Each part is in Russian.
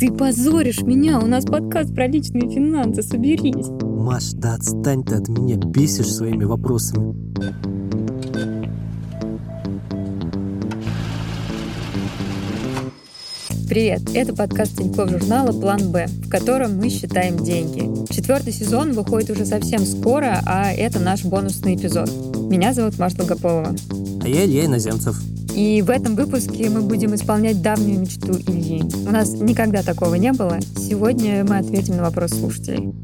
Ты позоришь меня, у нас подкаст про личные финансы, соберись. Маш, да отстань ты от меня, бесишь своими вопросами. Привет! Это подкаст Тинькофф журнала «План Б», в котором мы считаем деньги. Четвертый сезон выходит уже совсем скоро, а это наш бонусный эпизод. Меня зовут Маша Долгополова. А я Илья Иноземцев. И в этом выпуске мы будем исполнять давнюю мечту Ильи. У нас никогда такого не было. Сегодня мы ответим на вопрос слушателей.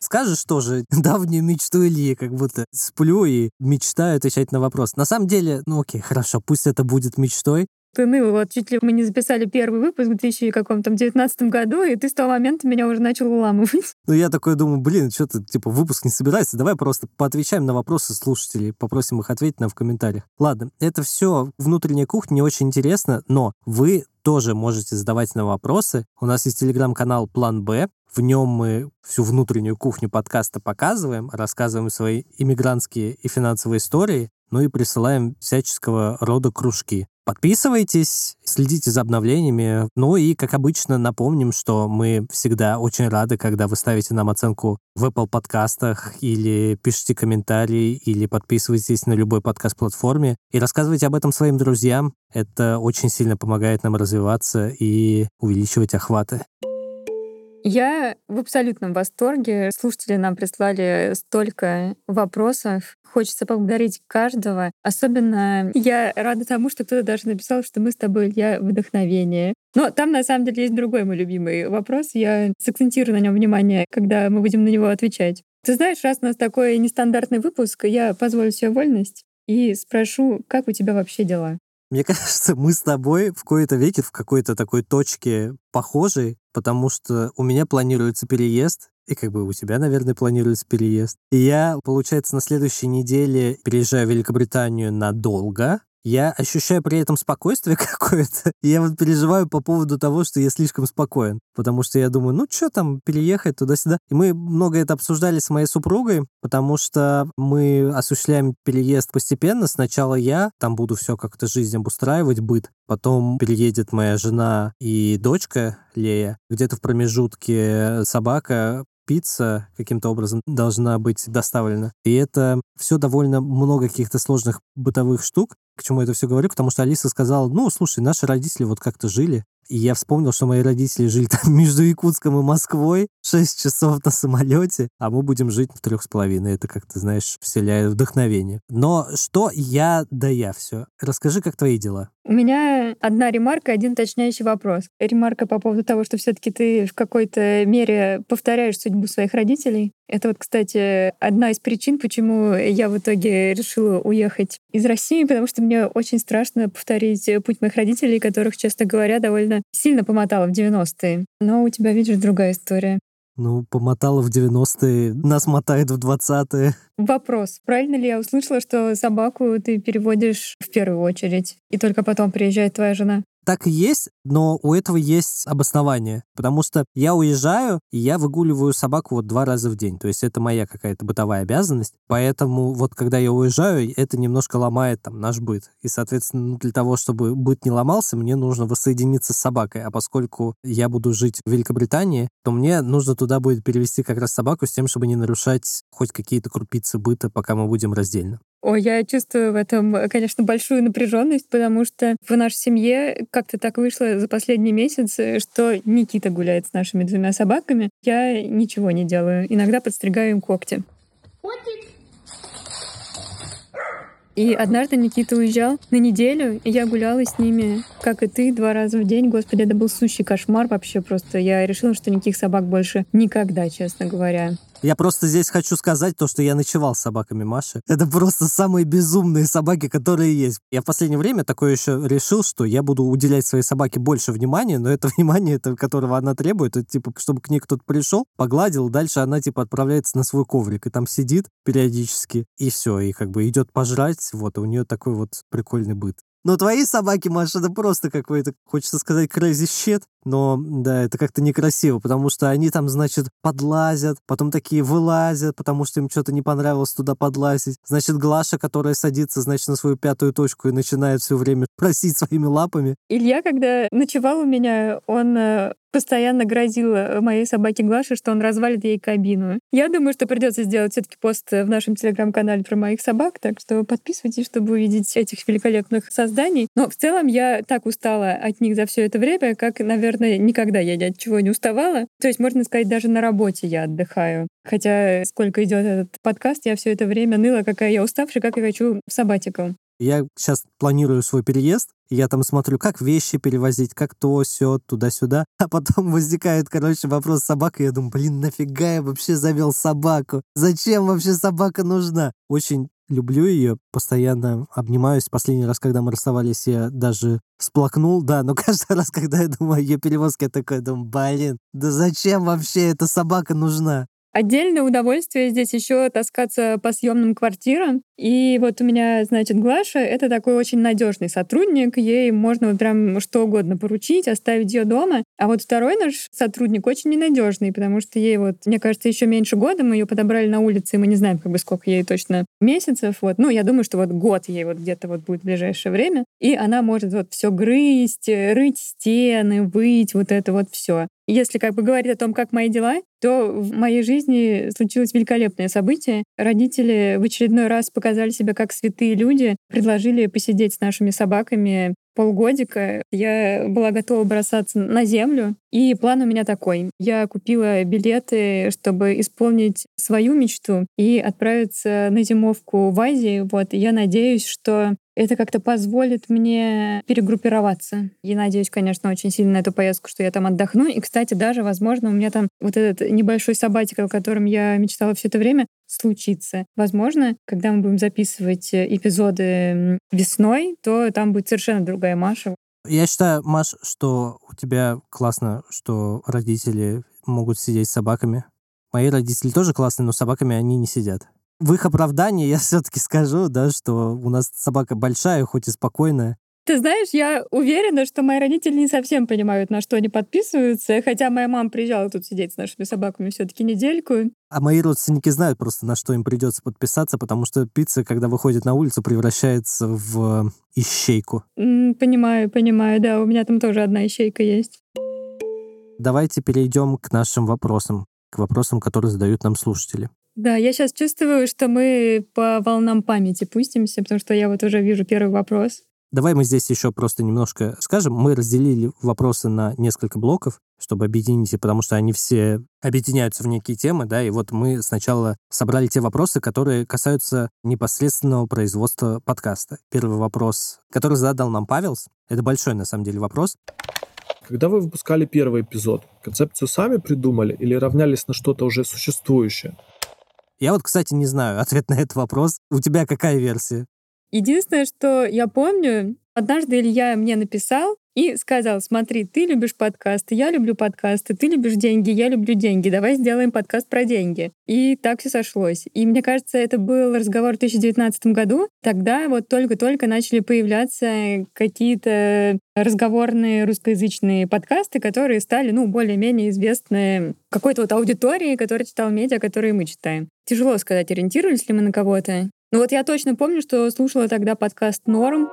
Скажешь тоже давнюю мечту Ильи, как будто сплю и мечтаю отвечать на вопрос. На самом деле, ну окей, хорошо, пусть это будет мечтой, ныл, вот чуть ли мы не записали первый выпуск в 2019 году, и ты с того момента меня уже начал уламывать. Ну, я такой думаю, блин, что-то, типа, выпуск не собирается, давай просто поотвечаем на вопросы слушателей, попросим их ответить нам в комментариях. Ладно, это все внутренняя кухня, не очень интересно, но вы тоже можете задавать нам вопросы. У нас есть телеграм-канал «План Б», в нем мы всю внутреннюю кухню подкаста показываем, рассказываем свои иммигрантские и финансовые истории, ну и присылаем всяческого рода кружки. Подписывайтесь, следите за обновлениями. Ну и, как обычно, напомним, что мы всегда очень рады, когда вы ставите нам оценку в Apple подкастах или пишите комментарии, или подписывайтесь на любой подкаст-платформе и рассказывайте об этом своим друзьям. Это очень сильно помогает нам развиваться и увеличивать охваты. Я в абсолютном восторге. Слушатели нам прислали столько вопросов. Хочется поблагодарить каждого. Особенно я рада тому, что кто-то даже написал, что мы с тобой, Илья, вдохновение. Но там, на самом деле, есть другой мой любимый вопрос. Я сакцентирую на нем внимание, когда мы будем на него отвечать. Ты знаешь, раз у нас такой нестандартный выпуск, я позволю себе вольность и спрошу, как у тебя вообще дела? Мне кажется, мы с тобой в кои-то веке в какой-то такой точке похожей, потому что у меня планируется переезд, и как бы у тебя, наверное, планируется переезд. И я, получается, на следующей неделе переезжаю в Великобританию надолго, я ощущаю при этом спокойствие какое-то. Я вот переживаю по поводу того, что я слишком спокоен. Потому что я думаю, ну что там, переехать туда-сюда. И мы много это обсуждали с моей супругой, потому что мы осуществляем переезд постепенно. Сначала я там буду все как-то жизнь обустраивать, быт. Потом переедет моя жена и дочка Лея. Где-то в промежутке собака пицца каким-то образом должна быть доставлена. И это все довольно много каких-то сложных бытовых штук. К чему я это все говорю? Потому что Алиса сказала, ну, слушай, наши родители вот как-то жили, и я вспомнил, что мои родители жили там между Якутском и Москвой, 6 часов на самолете, а мы будем жить в трех с половиной. Это как-то, знаешь, вселяет вдохновение. Но что я, да я все. Расскажи, как твои дела? У меня одна ремарка, один уточняющий вопрос. Ремарка по поводу того, что все-таки ты в какой-то мере повторяешь судьбу своих родителей. Это вот, кстати, одна из причин, почему я в итоге решила уехать из России, потому что мне очень страшно повторить путь моих родителей, которых, честно говоря, довольно сильно помотала в 90-е. Но у тебя, видишь, другая история. Ну, помотала в 90-е, нас мотает в 20-е. Вопрос. Правильно ли я услышала, что собаку ты переводишь в первую очередь, и только потом приезжает твоя жена? Так и есть, но у этого есть обоснование, потому что я уезжаю, и я выгуливаю собаку вот два раза в день, то есть это моя какая-то бытовая обязанность, поэтому вот когда я уезжаю, это немножко ломает там наш быт, и, соответственно, ну, для того, чтобы быт не ломался, мне нужно воссоединиться с собакой, а поскольку я буду жить в Великобритании, то мне нужно туда будет перевести как раз собаку с тем, чтобы не нарушать хоть какие-то крупицы быта, пока мы будем раздельно. Ой, я чувствую в этом, конечно, большую напряженность, потому что в нашей семье как-то так вышло за последний месяц, что Никита гуляет с нашими двумя собаками. Я ничего не делаю. Иногда подстригаю им когти. И однажды Никита уезжал на неделю, и я гуляла с ними, как и ты, два раза в день. Господи, это был сущий кошмар вообще просто. Я решила, что никаких собак больше никогда, честно говоря. Я просто здесь хочу сказать то, что я ночевал с собаками Маши. Это просто самые безумные собаки, которые есть. Я в последнее время такое еще решил, что я буду уделять своей собаке больше внимания, но это внимание, это, которого она требует, это типа, чтобы к ней кто-то пришел, погладил, дальше она типа отправляется на свой коврик и там сидит периодически, и все, и как бы идет пожрать, вот, и у нее такой вот прикольный быт. Но твои собаки, Маша, это просто какой-то, хочется сказать, crazy shit, но да, это как-то некрасиво, потому что они там, значит, подлазят, потом такие вылазят, потому что им что-то не понравилось туда подлазить. Значит, Глаша, которая садится, значит, на свою пятую точку и начинает все время просить своими лапами. Илья, когда ночевал у меня, он э, постоянно грозил э, моей собаке Глаше, что он развалит ей кабину. Я думаю, что придется сделать все-таки пост в нашем телеграм-канале про моих собак, так что подписывайтесь, чтобы увидеть этих великолепных созданий. Но в целом я так устала от них за все это время, как, наверное, никогда я ни от чего не уставала. То есть, можно сказать, даже на работе я отдыхаю. Хотя сколько идет этот подкаст, я все это время ныла, какая я уставшая, как я хочу в сабатикл. Я сейчас планирую свой переезд, и я там смотрю, как вещи перевозить, как то, все туда-сюда. А потом возникает, короче, вопрос собака, и я думаю, блин, нафига я вообще завел собаку? Зачем вообще собака нужна? Очень люблю ее, постоянно обнимаюсь. Последний раз, когда мы расставались, я даже сплакнул, да, но каждый раз, когда я думаю о ее перевозке, я такой думаю, блин, да зачем вообще эта собака нужна? Отдельное удовольствие здесь еще таскаться по съемным квартирам. И вот у меня, значит, Глаша — это такой очень надежный сотрудник. Ей можно вот прям что угодно поручить, оставить ее дома. А вот второй наш сотрудник очень ненадежный, потому что ей вот, мне кажется, еще меньше года мы ее подобрали на улице, и мы не знаем, как бы сколько ей точно месяцев. Вот. Ну, я думаю, что вот год ей вот где-то вот будет в ближайшее время. И она может вот все грызть, рыть стены, выть, вот это вот все. Если как бы говорить о том, как мои дела, то в моей жизни случилось великолепное событие. Родители в очередной раз показали себя как святые люди, предложили посидеть с нашими собаками полгодика я была готова бросаться на землю. И план у меня такой. Я купила билеты, чтобы исполнить свою мечту и отправиться на зимовку в Азии. Вот. И я надеюсь, что это как-то позволит мне перегруппироваться. Я надеюсь, конечно, очень сильно на эту поездку, что я там отдохну. И, кстати, даже, возможно, у меня там вот этот небольшой сабатик, о котором я мечтала все это время, случится. Возможно, когда мы будем записывать эпизоды весной, то там будет совершенно другая Маша. Я считаю, Маш, что у тебя классно, что родители могут сидеть с собаками. Мои родители тоже классные, но с собаками они не сидят в их оправдании я все-таки скажу, да, что у нас собака большая, хоть и спокойная. Ты знаешь, я уверена, что мои родители не совсем понимают, на что они подписываются, хотя моя мама приезжала тут сидеть с нашими собаками все-таки недельку. А мои родственники знают просто, на что им придется подписаться, потому что пицца, когда выходит на улицу, превращается в ищейку. Mm, понимаю, понимаю, да, у меня там тоже одна ищейка есть. Давайте перейдем к нашим вопросам, к вопросам, которые задают нам слушатели. Да, я сейчас чувствую, что мы по волнам памяти пустимся, потому что я вот уже вижу первый вопрос. Давай мы здесь еще просто немножко скажем. Мы разделили вопросы на несколько блоков, чтобы объединить их, потому что они все объединяются в некие темы, да, и вот мы сначала собрали те вопросы, которые касаются непосредственного производства подкаста. Первый вопрос, который задал нам Павелс, это большой на самом деле вопрос. Когда вы выпускали первый эпизод, концепцию сами придумали или равнялись на что-то уже существующее? Я вот, кстати, не знаю ответ на этот вопрос. У тебя какая версия? Единственное, что я помню, однажды Илья мне написал, и сказал, смотри, ты любишь подкасты, я люблю подкасты, ты любишь деньги, я люблю деньги, давай сделаем подкаст про деньги. И так все сошлось. И мне кажется, это был разговор в 2019 году. Тогда вот только-только начали появляться какие-то разговорные русскоязычные подкасты, которые стали, ну, более-менее известны какой-то вот аудитории, которая читала медиа, которые мы читаем. Тяжело сказать, ориентировались ли мы на кого-то. Ну вот я точно помню, что слушала тогда подкаст «Норм»,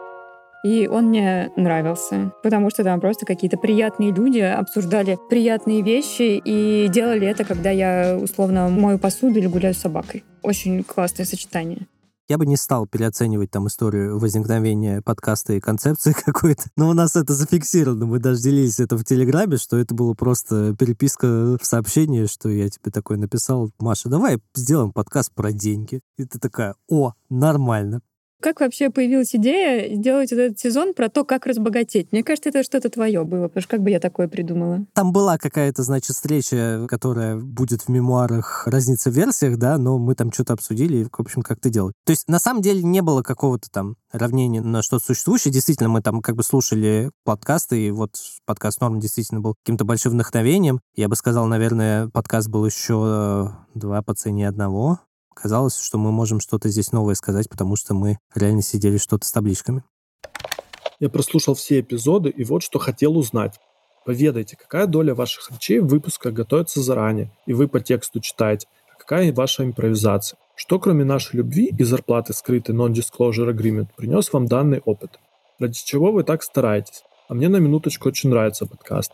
и он мне нравился, потому что там просто какие-то приятные люди обсуждали приятные вещи и делали это, когда я условно мою посуду или гуляю с собакой. Очень классное сочетание. Я бы не стал переоценивать там историю возникновения подкаста и концепции какой-то. Но у нас это зафиксировано. Мы даже делились это в Телеграме, что это было просто переписка в сообщении, что я тебе такой написал, Маша, давай сделаем подкаст про деньги. И ты такая, о, нормально. Как вообще появилась идея сделать этот сезон про то, как разбогатеть? Мне кажется, это что-то твое было, потому что как бы я такое придумала? Там была какая-то, значит, встреча, которая будет в мемуарах разница в версиях, да, но мы там что-то обсудили, и, в общем, как то делать. То есть, на самом деле, не было какого-то там равнения на что-то существующее. Действительно, мы там как бы слушали подкасты, и вот подкаст Норм действительно был каким-то большим вдохновением. Я бы сказал, наверное, подкаст был еще два по цене одного казалось, что мы можем что-то здесь новое сказать, потому что мы реально сидели что-то с табличками. Я прослушал все эпизоды и вот что хотел узнать. Поведайте, какая доля ваших речей в выпусках готовится заранее, и вы по тексту читаете, а какая ваша импровизация? Что кроме нашей любви и зарплаты скрытой Non-Disclosure Agreement принес вам данный опыт? Ради чего вы так стараетесь? А мне на минуточку очень нравится подкаст.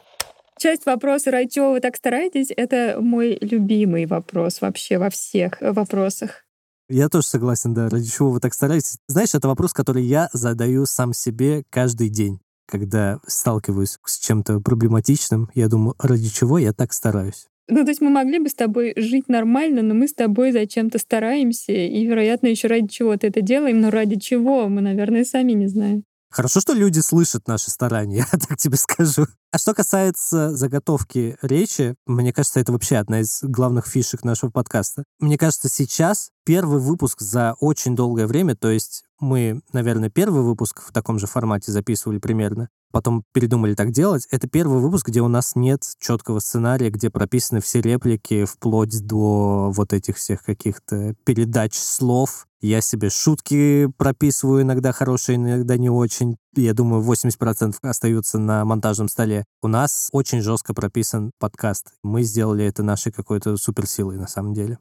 Часть вопроса, ради чего вы так стараетесь, это мой любимый вопрос вообще во всех вопросах. Я тоже согласен, да. Ради чего вы так стараетесь? Знаешь, это вопрос, который я задаю сам себе каждый день когда сталкиваюсь с чем-то проблематичным, я думаю, ради чего я так стараюсь. Ну, то есть мы могли бы с тобой жить нормально, но мы с тобой зачем-то стараемся, и, вероятно, еще ради чего-то это делаем, но ради чего мы, наверное, сами не знаем. Хорошо, что люди слышат наши старания, я так тебе скажу. А что касается заготовки речи, мне кажется, это вообще одна из главных фишек нашего подкаста. Мне кажется, сейчас первый выпуск за очень долгое время, то есть мы, наверное, первый выпуск в таком же формате записывали примерно, потом передумали так делать. Это первый выпуск, где у нас нет четкого сценария, где прописаны все реплики вплоть до вот этих всех каких-то передач слов. Я себе шутки прописываю иногда хорошие, иногда не очень. Я думаю, 80% остаются на монтажном столе. У нас очень жестко прописан подкаст. Мы сделали это нашей какой-то суперсилой на самом деле.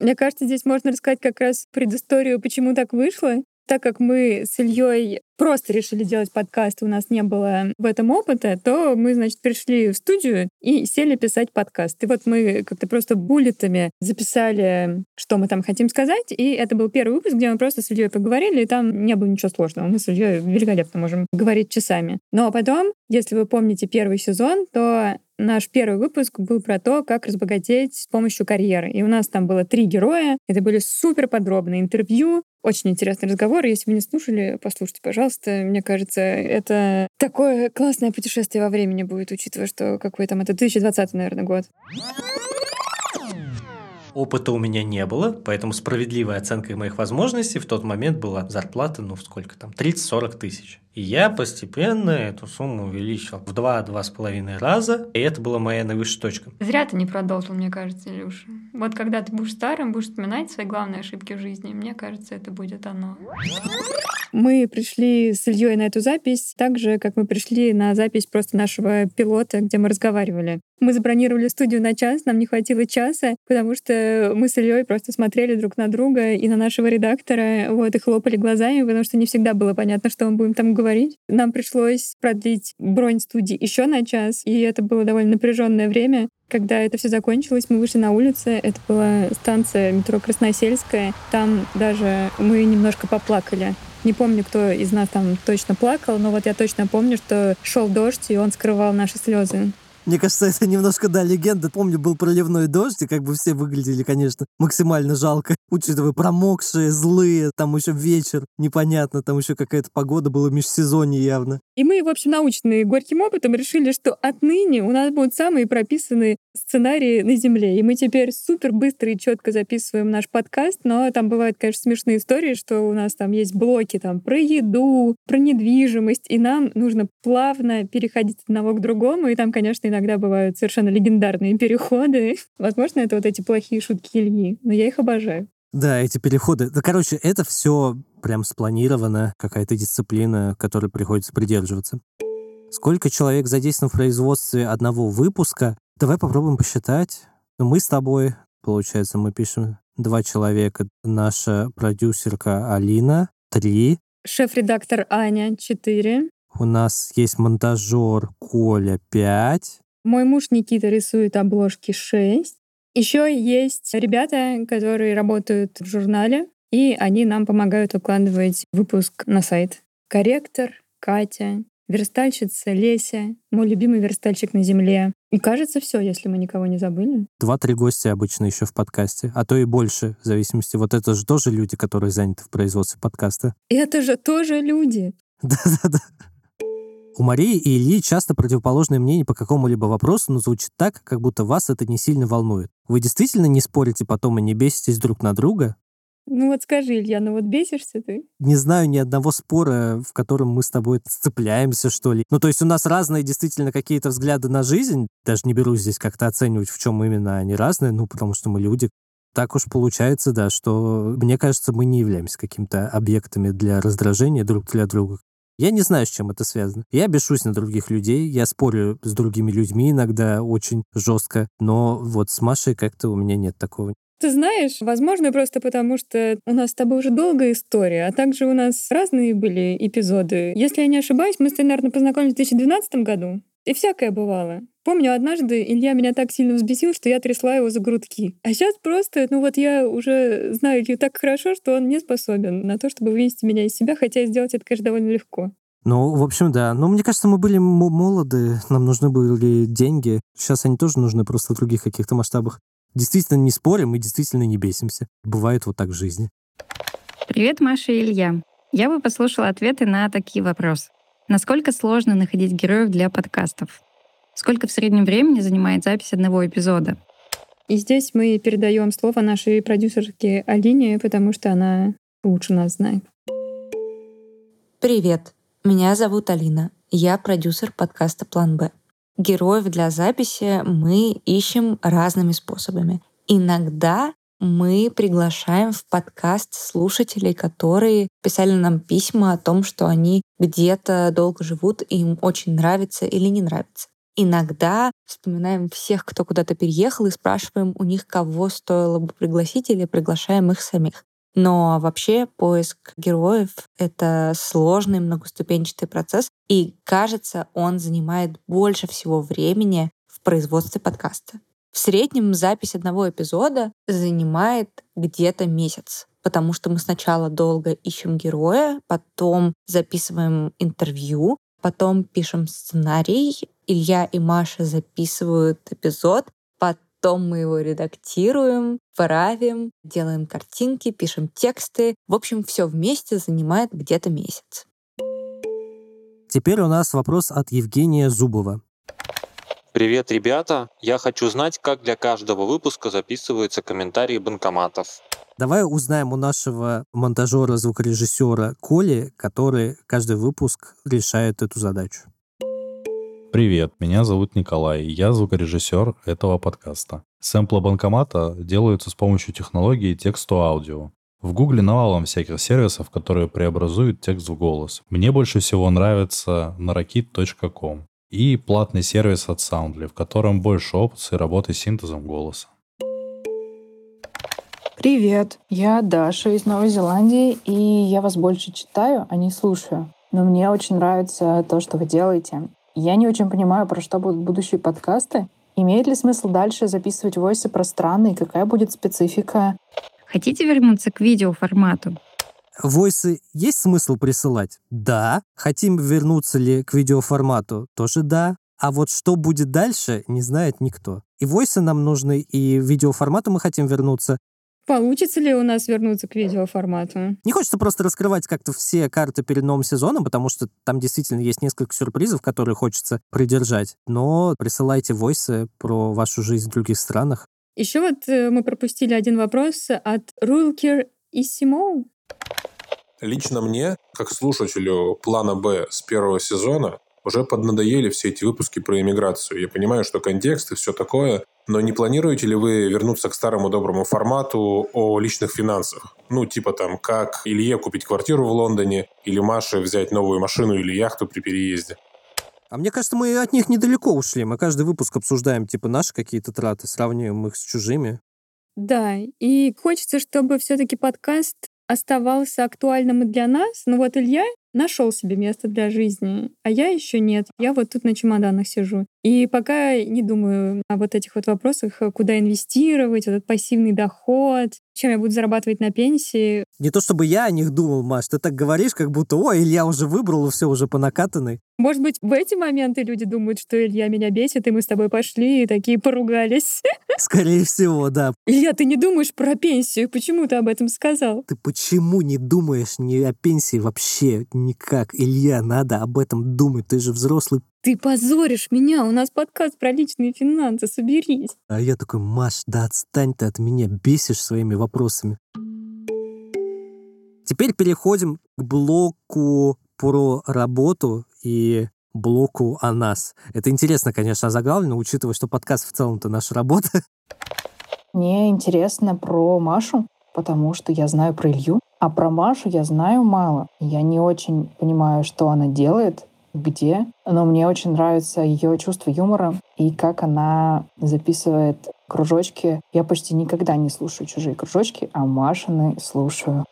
Мне кажется, здесь можно рассказать как раз предысторию, почему так вышло. Так как мы с Ильей просто решили делать подкаст, у нас не было в этом опыта, то мы, значит, пришли в студию и сели писать подкаст. И вот мы как-то просто буллетами записали, что мы там хотим сказать, и это был первый выпуск, где мы просто с Ильей поговорили, и там не было ничего сложного. Мы с Ильей великолепно можем говорить часами. Но потом, если вы помните первый сезон, то Наш первый выпуск был про то, как разбогатеть с помощью карьеры. И у нас там было три героя. Это были супер подробные интервью. Очень интересный разговор. Если вы не слушали, послушайте, пожалуйста. Мне кажется, это такое классное путешествие во времени будет, учитывая, что какой там это 2020, наверное, год. Опыта у меня не было, поэтому справедливой оценкой моих возможностей в тот момент была зарплата, ну, сколько там, 30-40 тысяч. И я постепенно эту сумму увеличил в два-два с половиной раза, и это была моя наивысшая точка. Зря ты не продолжил, мне кажется, Илюша. Вот когда ты будешь старым, будешь вспоминать свои главные ошибки в жизни, мне кажется, это будет оно. Мы пришли с Ильей на эту запись так же, как мы пришли на запись просто нашего пилота, где мы разговаривали. Мы забронировали студию на час, нам не хватило часа, потому что мы с Ильей просто смотрели друг на друга и на нашего редактора, вот, и хлопали глазами, потому что не всегда было понятно, что мы будем там говорить. Нам пришлось продлить бронь студии еще на час, и это было довольно напряженное время. Когда это все закончилось, мы вышли на улицу. Это была станция метро Красносельская. Там даже мы немножко поплакали. Не помню, кто из нас там точно плакал, но вот я точно помню, что шел дождь, и он скрывал наши слезы. Мне кажется, это немножко, да, легенда. Помню, был проливной дождь, и как бы все выглядели, конечно, максимально жалко. Учитывая промокшие, злые, там еще вечер, непонятно, там еще какая-то погода была межсезонье явно. И мы, в общем, наученные горьким опытом, решили, что отныне у нас будут самые прописанные сценарии на Земле. И мы теперь супер быстро и четко записываем наш подкаст, но там бывают, конечно, смешные истории, что у нас там есть блоки там про еду, про недвижимость, и нам нужно плавно переходить от одного к другому, и там, конечно, иногда иногда бывают совершенно легендарные переходы. Возможно, это вот эти плохие шутки Ильи, но я их обожаю. Да, эти переходы. Да, короче, это все прям спланировано, какая-то дисциплина, которой приходится придерживаться. Сколько человек задействовано в производстве одного выпуска? Давай попробуем посчитать. Ну, мы с тобой, получается, мы пишем два человека. Наша продюсерка Алина, три. Шеф-редактор Аня, четыре. У нас есть монтажер Коля, пять. Мой муж Никита рисует обложки 6. Еще есть ребята, которые работают в журнале, и они нам помогают укладывать выпуск на сайт. Корректор, Катя, верстальщица Леся, мой любимый верстальщик на земле. И кажется, все, если мы никого не забыли. Два-три гостя обычно еще в подкасте, а то и больше, в зависимости. Вот это же тоже люди, которые заняты в производстве подкаста. Это же тоже люди. Да-да-да. У Марии и Ильи часто противоположное мнение по какому-либо вопросу, но звучит так, как будто вас это не сильно волнует. Вы действительно не спорите потом и не беситесь друг на друга? Ну вот скажи, Илья, ну вот бесишься ты? Не знаю ни одного спора, в котором мы с тобой сцепляемся, что ли. Ну, то есть у нас разные действительно какие-то взгляды на жизнь. Даже не берусь здесь как-то оценивать, в чем именно они разные, ну, потому что мы люди. Так уж получается, да, что, мне кажется, мы не являемся какими-то объектами для раздражения друг для друга. Я не знаю, с чем это связано. Я бешусь на других людей, я спорю с другими людьми иногда очень жестко, но вот с Машей как-то у меня нет такого. Ты знаешь, возможно, просто потому, что у нас с тобой уже долгая история, а также у нас разные были эпизоды. Если я не ошибаюсь, мы с тобой, наверное, познакомились в 2012 году. И всякое бывало. Помню, однажды Илья меня так сильно взбесил, что я трясла его за грудки. А сейчас просто, ну вот я уже знаю Илью так хорошо, что он не способен на то, чтобы вывести меня из себя, хотя сделать это, конечно, довольно легко. Ну, в общем, да. Но мне кажется, мы были молоды, нам нужны были деньги. Сейчас они тоже нужны просто в других каких-то масштабах действительно не спорим и действительно не бесимся. Бывает вот так в жизни. Привет, Маша и Илья. Я бы послушала ответы на такие вопросы. Насколько сложно находить героев для подкастов? Сколько в среднем времени занимает запись одного эпизода? И здесь мы передаем слово нашей продюсерке Алине, потому что она лучше нас знает. Привет, меня зовут Алина. Я продюсер подкаста «План Б». Героев для записи мы ищем разными способами. Иногда мы приглашаем в подкаст слушателей, которые писали нам письма о том, что они где-то долго живут, и им очень нравится или не нравится. Иногда вспоминаем всех, кто куда-то переехал, и спрашиваем у них, кого стоило бы пригласить, или приглашаем их самих. Но вообще поиск героев — это сложный многоступенчатый процесс, и, кажется, он занимает больше всего времени в производстве подкаста. В среднем запись одного эпизода занимает где-то месяц, потому что мы сначала долго ищем героя, потом записываем интервью, потом пишем сценарий, Илья и Маша записывают эпизод, Потом мы его редактируем, правим, делаем картинки, пишем тексты. В общем, все вместе занимает где-то месяц. Теперь у нас вопрос от Евгения Зубова. Привет, ребята! Я хочу знать, как для каждого выпуска записываются комментарии банкоматов. Давай узнаем у нашего монтажера-звукорежиссера Коли, который каждый выпуск решает эту задачу. Привет, меня зовут Николай, я звукорежиссер этого подкаста. Сэмплы банкомата делаются с помощью технологии текст-то-аудио. В Гугле навалом всяких сервисов, которые преобразуют текст в голос. Мне больше всего нравится narakit.com и платный сервис от Soundly, в котором больше опций работы с синтезом голоса. Привет, я Даша из Новой Зеландии, и я вас больше читаю, а не слушаю. Но мне очень нравится то, что вы делаете. Я не очень понимаю, про что будут будущие подкасты. Имеет ли смысл дальше записывать войсы пространно и какая будет специфика? Хотите вернуться к видеоформату? Войсы есть смысл присылать? Да. Хотим вернуться ли к видеоформату? Тоже да. А вот что будет дальше, не знает никто. И войсы нам нужны, и видеоформату мы хотим вернуться. Получится ли у нас вернуться к видеоформату? Не хочется просто раскрывать как-то все карты перед новым сезоном, потому что там действительно есть несколько сюрпризов, которые хочется придержать. Но присылайте войсы про вашу жизнь в других странах. Еще вот э, мы пропустили один вопрос от Рулкер и Симо. Лично мне, как слушателю плана Б с первого сезона, уже поднадоели все эти выпуски про иммиграцию. Я понимаю, что контекст и все такое, но не планируете ли вы вернуться к старому доброму формату о личных финансах? Ну, типа там, как Илье купить квартиру в Лондоне, или Маше взять новую машину или яхту при переезде? А мне кажется, мы от них недалеко ушли. Мы каждый выпуск обсуждаем, типа, наши какие-то траты, сравниваем их с чужими. Да, и хочется, чтобы все-таки подкаст оставался актуальным и для нас. Ну вот Илья нашел себе место для жизни, а я еще нет. Я вот тут на чемоданах сижу. И пока не думаю о вот этих вот вопросах, э, куда инвестировать, этот пассивный доход, чем я буду зарабатывать на пенсии. Не то чтобы я о них думал, Маш, ты так говоришь, как будто, о, Илья уже выбрал, все уже по накатанной. Может быть, в эти моменты люди думают, что Илья меня бесит, и мы с тобой пошли и такие поругались. Скорее всего, да. Илья, ты не думаешь про пенсию? Почему ты об этом сказал? Ты почему не думаешь ни о пенсии вообще никак? Илья, надо об этом думать. Ты же взрослый ты позоришь меня, у нас подкаст про личные финансы, соберись. А я такой, Маш, да отстань ты от меня, бесишь своими вопросами. Теперь переходим к блоку про работу и блоку о нас. Это интересно, конечно, заглавлено, учитывая, что подкаст в целом-то наша работа. Мне интересно про Машу, потому что я знаю про Илью. А про Машу я знаю мало. Я не очень понимаю, что она делает, где, но мне очень нравится ее чувство юмора и как она записывает кружочки. Я почти никогда не слушаю чужие кружочки, а Машины слушаю.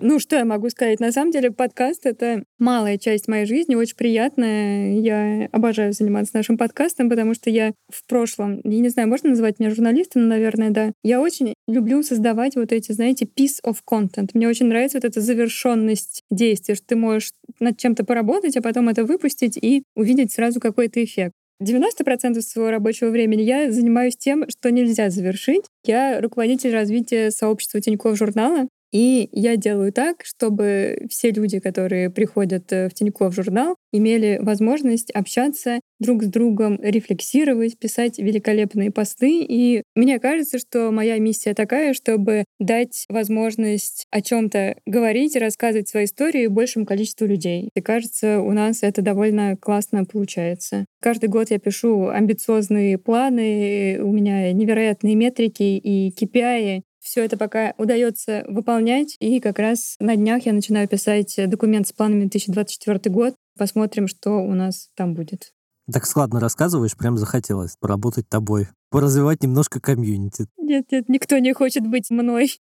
Ну, что я могу сказать? На самом деле, подкаст — это малая часть моей жизни, очень приятная. Я обожаю заниматься нашим подкастом, потому что я в прошлом, я не знаю, можно называть меня журналистом, наверное, да. Я очень люблю создавать вот эти, знаете, piece of content. Мне очень нравится вот эта завершенность действия, что ты можешь над чем-то поработать, а потом это выпустить и увидеть сразу какой-то эффект. 90% своего рабочего времени я занимаюсь тем, что нельзя завершить. Я руководитель развития сообщества Тинькофф журнала. И я делаю так, чтобы все люди, которые приходят э, в Тинькофф журнал, имели возможность общаться друг с другом, рефлексировать, писать великолепные посты. И мне кажется, что моя миссия такая, чтобы дать возможность о чем то говорить и рассказывать свои истории большему количеству людей. И кажется, у нас это довольно классно получается. Каждый год я пишу амбициозные планы, у меня невероятные метрики и KPI, все это пока удается выполнять. И как раз на днях я начинаю писать документ с планами 2024 год. Посмотрим, что у нас там будет. Так складно рассказываешь, прям захотелось поработать тобой, поразвивать немножко комьюнити. Нет, нет, никто не хочет быть мной.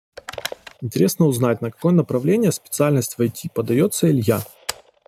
Интересно узнать, на какое направление специальность в IT подается Илья.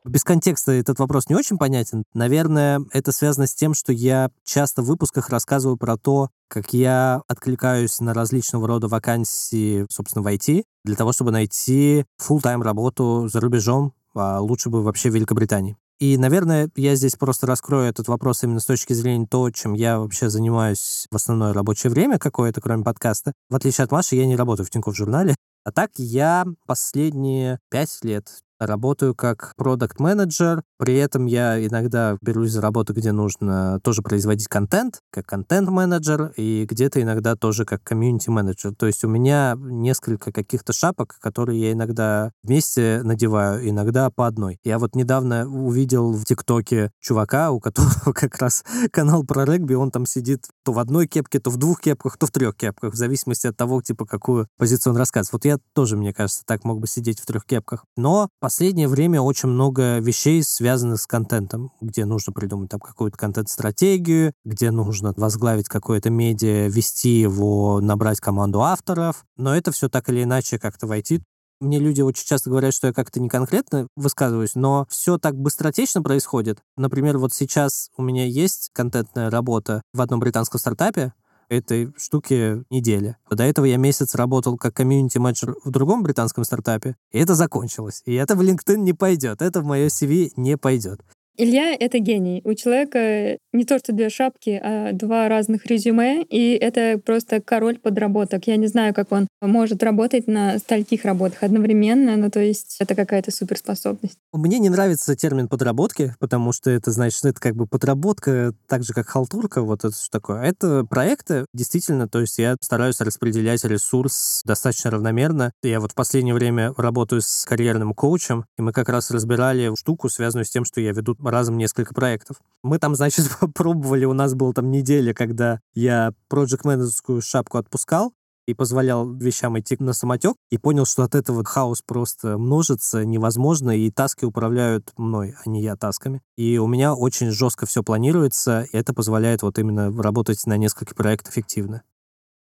Без контекста этот вопрос не очень понятен. Наверное, это связано с тем, что я часто в выпусках рассказываю про то, как я откликаюсь на различного рода вакансии, собственно, в IT, для того, чтобы найти full-time работу за рубежом, а лучше бы вообще в Великобритании. И, наверное, я здесь просто раскрою этот вопрос именно с точки зрения того, чем я вообще занимаюсь в основное рабочее время какое-то, кроме подкаста. В отличие от Маши, я не работаю в Тинькофф журнале. А так я последние пять лет работаю как продукт менеджер при этом я иногда берусь за работу, где нужно тоже производить контент, как контент-менеджер, и где-то иногда тоже как комьюнити-менеджер. То есть у меня несколько каких-то шапок, которые я иногда вместе надеваю, иногда по одной. Я вот недавно увидел в ТикТоке чувака, у которого как раз канал про регби, он там сидит то в одной кепке, то в двух кепках, то в трех кепках, в зависимости от того, типа, какую позицию он рассказывает. Вот я тоже, мне кажется, так мог бы сидеть в трех кепках. Но последнее время очень много вещей связанных с контентом, где нужно придумать там какую-то контент-стратегию, где нужно возглавить какое-то медиа, вести его, набрать команду авторов. Но это все так или иначе как-то войти мне люди очень часто говорят, что я как-то не конкретно высказываюсь, но все так быстротечно происходит. Например, вот сейчас у меня есть контентная работа в одном британском стартапе, этой штуки недели. До этого я месяц работал как комьюнити-менеджер в другом британском стартапе, и это закончилось. И это в LinkedIn не пойдет, это в мое CV не пойдет. Илья — это гений. У человека не то что две шапки, а два разных резюме, и это просто король подработок. Я не знаю, как он может работать на стольких работах одновременно, но то есть это какая-то суперспособность. Мне не нравится термин подработки, потому что это значит, что это как бы подработка, так же как халтурка, вот это что такое. Это проекты, действительно, то есть я стараюсь распределять ресурс достаточно равномерно. Я вот в последнее время работаю с карьерным коучем, и мы как раз разбирали штуку, связанную с тем, что я веду разом несколько проектов. Мы там, значит, попробовали, у нас была там неделя, когда я проект менеджерскую шапку отпускал, и позволял вещам идти на самотек, и понял, что от этого хаос просто множится, невозможно, и таски управляют мной, а не я тасками. И у меня очень жестко все планируется, и это позволяет вот именно работать на несколько проектов эффективно.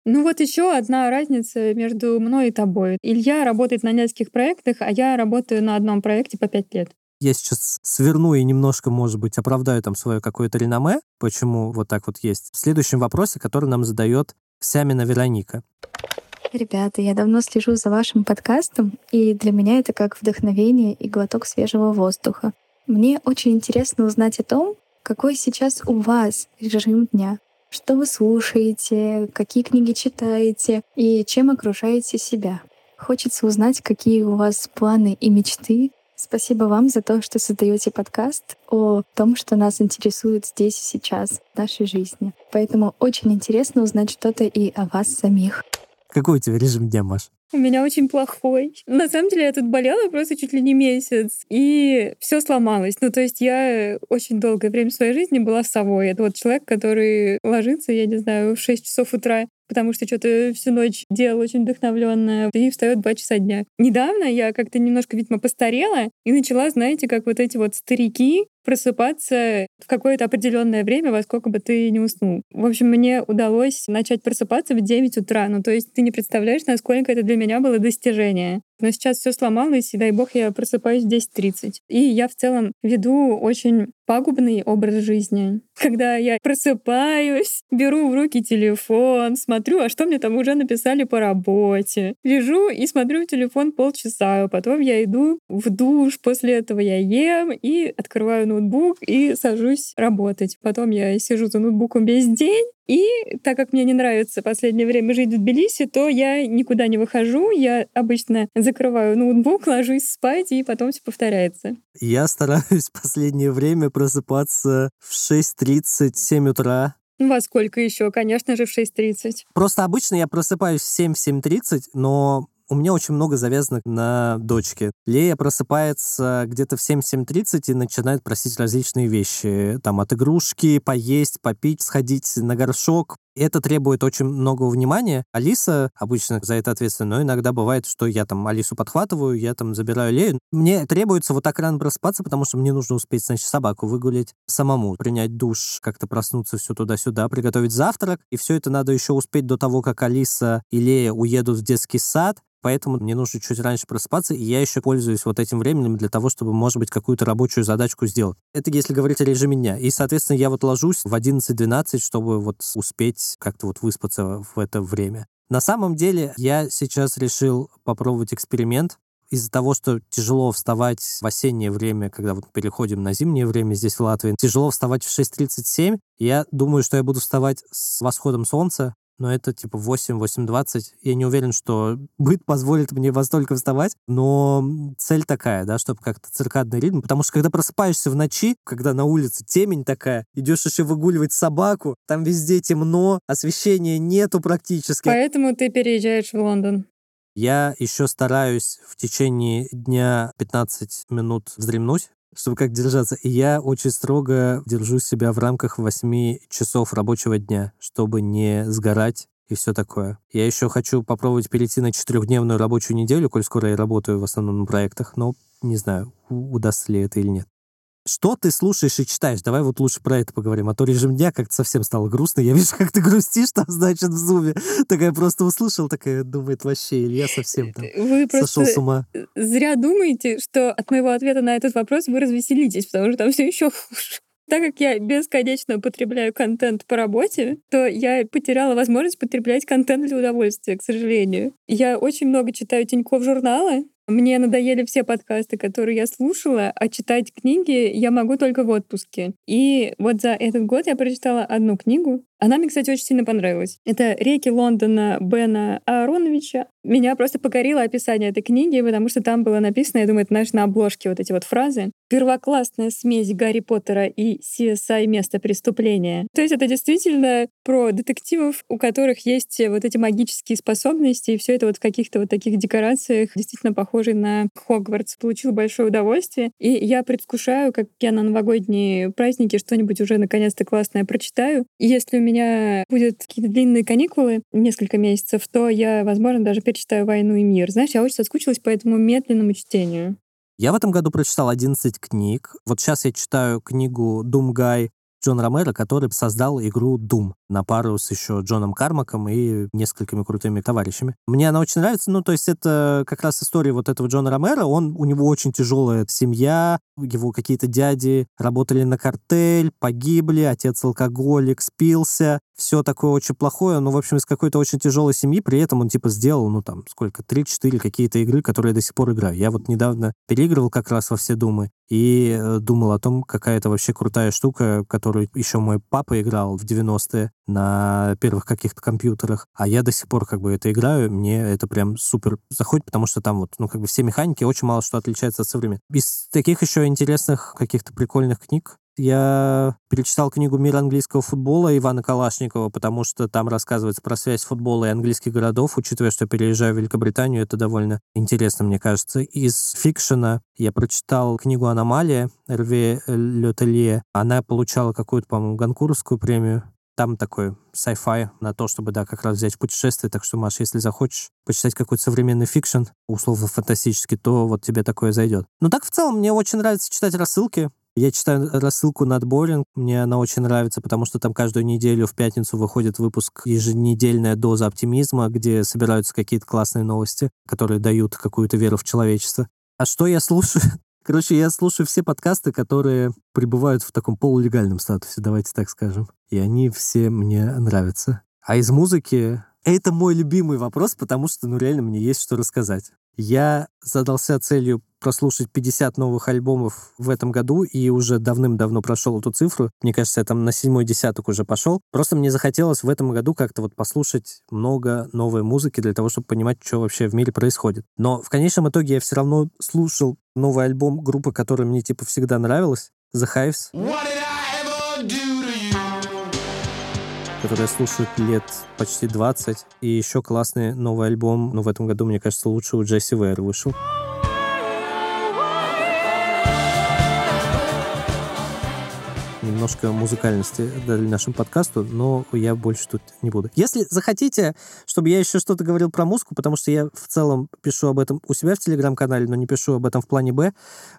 Ну вот еще одна разница между мной и тобой. Илья работает на нескольких проектах, а я работаю на одном проекте по пять лет я сейчас сверну и немножко, может быть, оправдаю там свое какое-то реноме, почему вот так вот есть, в следующем вопросе, который нам задает Сямина Вероника. Ребята, я давно слежу за вашим подкастом, и для меня это как вдохновение и глоток свежего воздуха. Мне очень интересно узнать о том, какой сейчас у вас режим дня, что вы слушаете, какие книги читаете и чем окружаете себя. Хочется узнать, какие у вас планы и мечты Спасибо вам за то, что создаете подкаст о том, что нас интересует здесь и сейчас, в нашей жизни. Поэтому очень интересно узнать что-то и о вас самих. Какой у тебя режим дня, Маш? У меня очень плохой. На самом деле я тут болела просто чуть ли не месяц, и все сломалось. Ну, то есть я очень долгое время в своей жизни была совой. Это вот человек, который ложится, я не знаю, в 6 часов утра потому что что-то всю ночь делал очень вдохновленная, и встает 2 часа дня. Недавно я как-то немножко, видимо, постарела и начала, знаете, как вот эти вот старики просыпаться в какое-то определенное время, во сколько бы ты не уснул. В общем, мне удалось начать просыпаться в 9 утра. Ну, то есть ты не представляешь, насколько это для меня было достижение. Но сейчас все сломалось, и дай бог я просыпаюсь в 10.30. И я в целом веду очень пагубный образ жизни. Когда я просыпаюсь, беру в руки телефон, смотрю, а что мне там уже написали по работе. Лежу и смотрю в телефон полчаса, потом я иду в душ, после этого я ем и открываю ноутбук и сажусь работать. Потом я сижу за ноутбуком весь день, и так как мне не нравится в последнее время жить в Тбилиси, то я никуда не выхожу. Я обычно закрываю ноутбук, ложусь спать, и потом все повторяется. Я стараюсь в последнее время просыпаться в 6.30-7 утра. Во сколько еще? Конечно же, в 6.30. Просто обычно я просыпаюсь в 7-7.30, но у меня очень много завязано на дочке. Лея просыпается где-то в 7-7.30 и начинает просить различные вещи. Там от игрушки, поесть, попить, сходить на горшок. Это требует очень много внимания. Алиса обычно за это ответственна, но иногда бывает, что я там Алису подхватываю, я там забираю Лею. Мне требуется вот так рано просыпаться, потому что мне нужно успеть, значит, собаку выгулять самому, принять душ, как-то проснуться все туда-сюда, приготовить завтрак. И все это надо еще успеть до того, как Алиса и Лея уедут в детский сад поэтому мне нужно чуть раньше просыпаться, и я еще пользуюсь вот этим временем для того, чтобы, может быть, какую-то рабочую задачку сделать. Это если говорить о режиме дня. И, соответственно, я вот ложусь в 11-12, чтобы вот успеть как-то вот выспаться в это время. На самом деле, я сейчас решил попробовать эксперимент, из-за того, что тяжело вставать в осеннее время, когда вот переходим на зимнее время здесь в Латвии, тяжело вставать в 6.37, я думаю, что я буду вставать с восходом солнца, но это типа 8-8.20. Я не уверен, что быт позволит мне во столько вставать, но цель такая, да, чтобы как-то циркадный ритм, потому что когда просыпаешься в ночи, когда на улице темень такая, идешь еще выгуливать собаку, там везде темно, освещения нету практически. Поэтому ты переезжаешь в Лондон. Я еще стараюсь в течение дня 15 минут вздремнуть, чтобы как держаться. И я очень строго держу себя в рамках 8 часов рабочего дня, чтобы не сгорать и все такое. Я еще хочу попробовать перейти на четырехдневную рабочую неделю, коль скоро я работаю в основном на проектах, но не знаю, удастся ли это или нет. Что ты слушаешь и читаешь? Давай вот лучше про это поговорим. А то режим дня как-то совсем стало грустно. Я вижу, как ты грустишь там, значит, в зуме. Такая просто услышал, такая думает, вообще, Илья совсем там вы сошел с ума. зря думаете, что от моего ответа на этот вопрос вы развеселитесь, потому что там все еще хуже. Так как я бесконечно потребляю контент по работе, то я потеряла возможность потреблять контент для удовольствия, к сожалению. Я очень много читаю Тинькофф журналы, мне надоели все подкасты, которые я слушала, а читать книги я могу только в отпуске. И вот за этот год я прочитала одну книгу. Она мне, кстати, очень сильно понравилась. Это «Реки Лондона» Бена Аароновича. Меня просто покорило описание этой книги, потому что там было написано, я думаю, это, знаешь, на обложке вот эти вот фразы. Первоклассная смесь Гарри Поттера и CSI «Место преступления». То есть это действительно про детективов, у которых есть вот эти магические способности, и все это вот в каких-то вот таких декорациях действительно похожий на Хогвартс. Получил большое удовольствие. И я предвкушаю, как я на новогодние праздники что-нибудь уже наконец-то классное прочитаю. И если у меня будет какие-то длинные каникулы, несколько месяцев, то я, возможно, даже перечитаю «Войну и мир». Знаешь, я очень соскучилась по этому медленному чтению. Я в этом году прочитал 11 книг. Вот сейчас я читаю книгу «Думгай» Джон Ромеро, который создал игру Doom на пару с еще Джоном Кармаком и несколькими крутыми товарищами. Мне она очень нравится, ну, то есть это как раз история вот этого Джона Ромеро, он, у него очень тяжелая семья, его какие-то дяди работали на картель, погибли, отец алкоголик, спился, все такое очень плохое, ну, в общем, из какой-то очень тяжелой семьи, при этом он, типа, сделал, ну, там, сколько, 3-4 какие-то игры, которые я до сих пор играю. Я вот недавно переигрывал как раз во все Думы и э, думал о том, какая это вообще крутая штука, которую еще мой папа играл в 90-е на первых каких-то компьютерах, а я до сих пор как бы это играю, мне это прям супер заходит, потому что там вот, ну, как бы все механики очень мало что отличается от современных. Из таких еще интересных каких-то прикольных книг я перечитал книгу «Мир английского футбола» Ивана Калашникова, потому что там рассказывается про связь футбола и английских городов. Учитывая, что я переезжаю в Великобританию, это довольно интересно, мне кажется. Из фикшена я прочитал книгу «Аномалия» Эрве Летелье. Она получала какую-то, по-моему, Ганкурскую премию Там такой sci-fi на то, чтобы, да, как раз взять путешествие. Так что, Маша, если захочешь почитать какой-то современный fiction, условно фантастический, то вот тебе такое зайдет. Ну так, в целом, мне очень нравится читать рассылки. Я читаю рассылку Not Boring, мне она очень нравится, потому что там каждую неделю в пятницу выходит выпуск еженедельная доза оптимизма, где собираются какие-то классные новости, которые дают какую-то веру в человечество. А что я слушаю? Короче, я слушаю все подкасты, которые пребывают в таком полулегальном статусе, давайте так скажем. И они все мне нравятся. А из музыки это мой любимый вопрос, потому что, ну, реально мне есть что рассказать. Я задался целью прослушать 50 новых альбомов в этом году и уже давным-давно прошел эту цифру. Мне кажется, я там на седьмой десяток уже пошел. Просто мне захотелось в этом году как-то вот послушать много новой музыки для того, чтобы понимать, что вообще в мире происходит. Но в конечном итоге я все равно слушал новый альбом группы, которая мне типа всегда нравилась, The Hives. который я слушаю лет почти 20. И еще классный новый альбом, ну, в этом году, мне кажется, лучше у Джесси Вейер вышел. Немножко музыкальности дали нашему подкасту, но я больше тут не буду. Если захотите, чтобы я еще что-то говорил про музыку, потому что я в целом пишу об этом у себя в Телеграм-канале, но не пишу об этом в плане Б,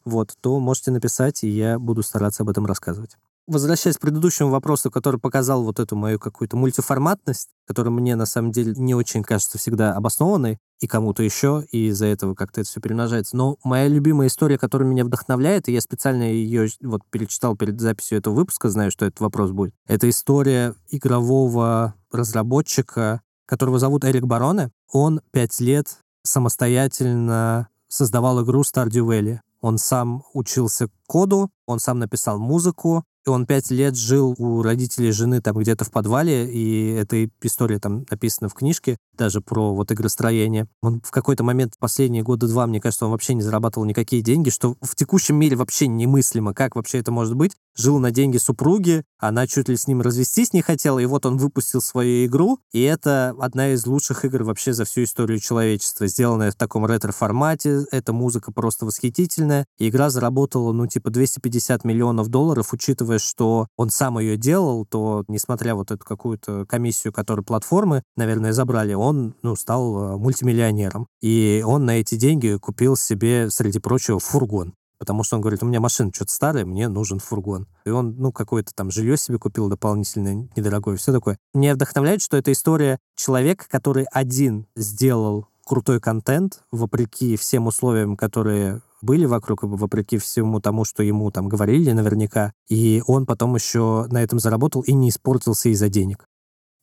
вот, то можете написать, и я буду стараться об этом рассказывать. Возвращаясь к предыдущему вопросу, который показал вот эту мою какую-то мультиформатность, которая мне на самом деле не очень кажется всегда обоснованной, и кому-то еще, и из-за этого как-то это все перемножается. Но моя любимая история, которая меня вдохновляет, и я специально ее вот перечитал перед записью этого выпуска, знаю, что этот вопрос будет, это история игрового разработчика, которого зовут Эрик Бароне. Он пять лет самостоятельно создавал игру Stardew Valley. Он сам учился коду, он сам написал музыку, он пять лет жил у родителей жены там где-то в подвале, и эта история там написана в книжке, даже про вот игростроение. Он в какой-то момент, последние года два, мне кажется, он вообще не зарабатывал никакие деньги, что в текущем мире вообще немыслимо, как вообще это может быть. Жил на деньги супруги, она чуть ли с ним развестись не хотела, и вот он выпустил свою игру, и это одна из лучших игр вообще за всю историю человечества, сделанная в таком ретро-формате, эта музыка просто восхитительная, и игра заработала, ну, типа 250 миллионов долларов, учитывая, что он сам ее делал, то, несмотря вот эту какую-то комиссию, которую платформы, наверное, забрали, он, ну, стал э, мультимиллионером. И он на эти деньги купил себе, среди прочего, фургон. Потому что он говорит, у меня машина что-то старая, мне нужен фургон. И он, ну, какое-то там жилье себе купил дополнительное, недорогое, все такое. Меня вдохновляет, что это история человека, который один сделал крутой контент, вопреки всем условиям, которые были вокруг, вопреки всему тому, что ему там говорили наверняка. И он потом еще на этом заработал и не испортился из-за денег.